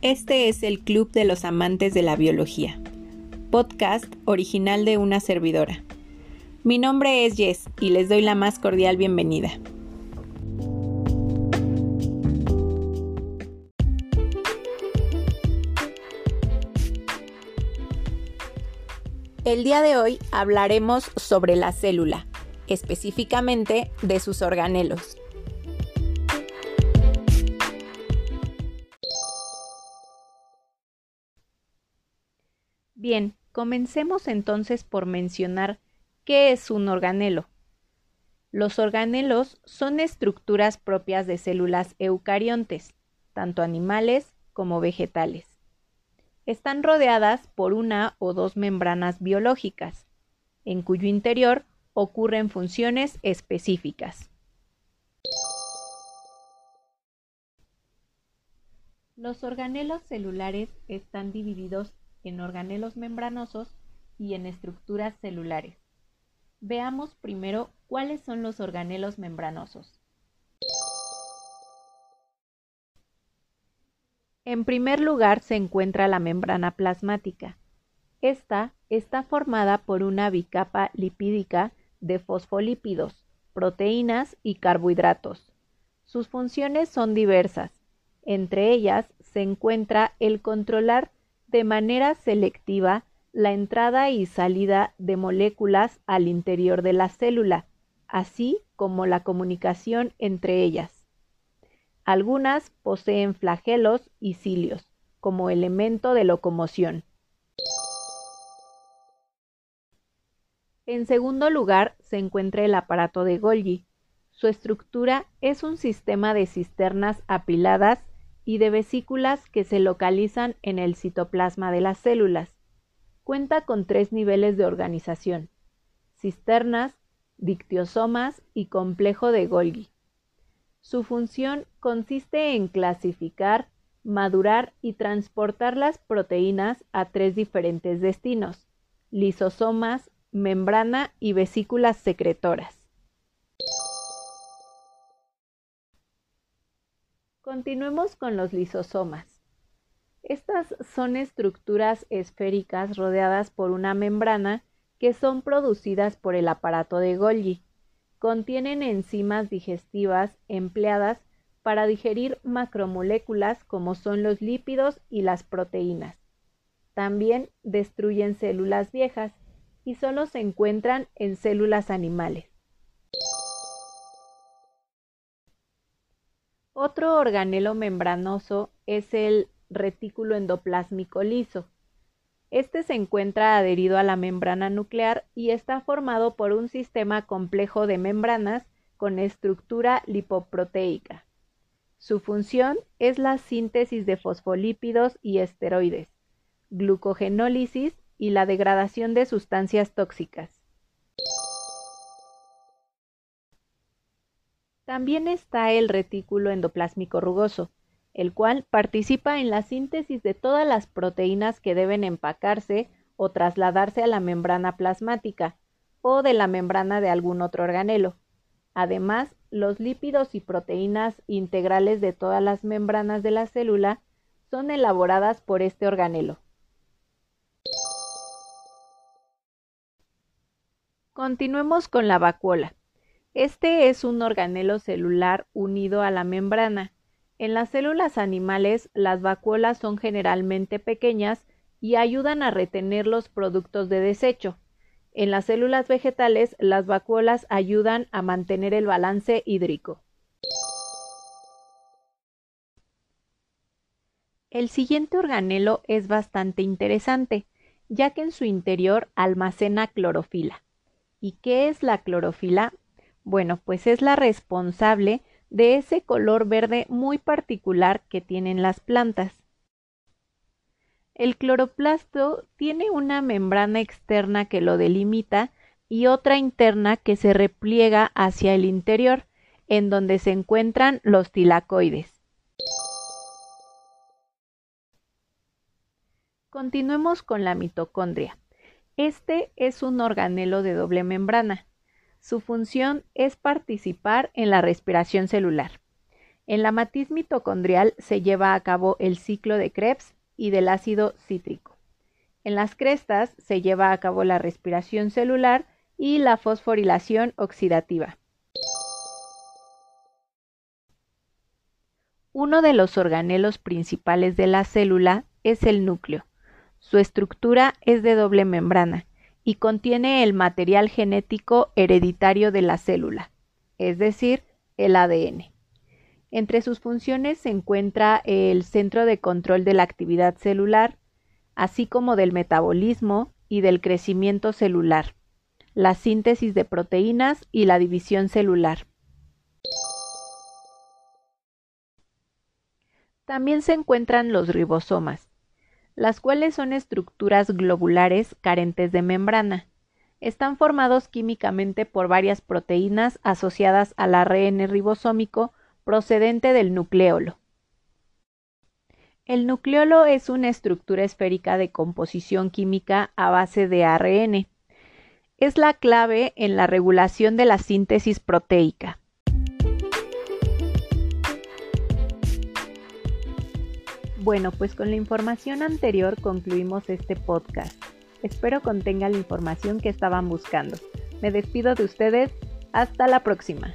Este es el Club de los Amantes de la Biología, podcast original de una servidora. Mi nombre es Jess y les doy la más cordial bienvenida. El día de hoy hablaremos sobre la célula, específicamente de sus organelos. Bien, comencemos entonces por mencionar qué es un organelo. Los organelos son estructuras propias de células eucariontes, tanto animales como vegetales. Están rodeadas por una o dos membranas biológicas, en cuyo interior ocurren funciones específicas. Los organelos celulares están divididos en organelos membranosos y en estructuras celulares. Veamos primero cuáles son los organelos membranosos. En primer lugar se encuentra la membrana plasmática. Esta está formada por una bicapa lipídica de fosfolípidos, proteínas y carbohidratos. Sus funciones son diversas. Entre ellas se encuentra el controlar de manera selectiva la entrada y salida de moléculas al interior de la célula, así como la comunicación entre ellas. Algunas poseen flagelos y cilios, como elemento de locomoción. En segundo lugar se encuentra el aparato de Golgi. Su estructura es un sistema de cisternas apiladas y de vesículas que se localizan en el citoplasma de las células. Cuenta con tres niveles de organización: cisternas, dictiosomas y complejo de Golgi. Su función consiste en clasificar, madurar y transportar las proteínas a tres diferentes destinos, lisosomas, membrana y vesículas secretoras. Continuemos con los lisosomas. Estas son estructuras esféricas rodeadas por una membrana que son producidas por el aparato de Golgi. Contienen enzimas digestivas empleadas para digerir macromoléculas como son los lípidos y las proteínas. También destruyen células viejas y solo se encuentran en células animales. Otro organelo membranoso es el retículo endoplásmico liso. Este se encuentra adherido a la membrana nuclear y está formado por un sistema complejo de membranas con estructura lipoproteica. Su función es la síntesis de fosfolípidos y esteroides, glucogenólisis y la degradación de sustancias tóxicas. También está el retículo endoplásmico rugoso, el cual participa en la síntesis de todas las proteínas que deben empacarse o trasladarse a la membrana plasmática o de la membrana de algún otro organelo. Además, los lípidos y proteínas integrales de todas las membranas de la célula son elaboradas por este organelo. Continuemos con la vacuola. Este es un organelo celular unido a la membrana en las células animales, las vacuolas son generalmente pequeñas y ayudan a retener los productos de desecho. En las células vegetales, las vacuolas ayudan a mantener el balance hídrico. El siguiente organelo es bastante interesante, ya que en su interior almacena clorofila. ¿Y qué es la clorofila? Bueno, pues es la responsable de ese color verde muy particular que tienen las plantas. El cloroplasto tiene una membrana externa que lo delimita y otra interna que se repliega hacia el interior, en donde se encuentran los tilacoides. Continuemos con la mitocondria. Este es un organelo de doble membrana. Su función es participar en la respiración celular. En la matriz mitocondrial se lleva a cabo el ciclo de Krebs y del ácido cítrico. En las crestas se lleva a cabo la respiración celular y la fosforilación oxidativa. Uno de los organelos principales de la célula es el núcleo. Su estructura es de doble membrana y contiene el material genético hereditario de la célula, es decir, el ADN. Entre sus funciones se encuentra el centro de control de la actividad celular, así como del metabolismo y del crecimiento celular, la síntesis de proteínas y la división celular. También se encuentran los ribosomas, las cuales son estructuras globulares carentes de membrana. Están formados químicamente por varias proteínas asociadas al ARN ribosómico procedente del nucleolo. El nucleolo es una estructura esférica de composición química a base de ARN. Es la clave en la regulación de la síntesis proteica. Bueno, pues con la información anterior concluimos este podcast. Espero contenga la información que estaban buscando. Me despido de ustedes. Hasta la próxima.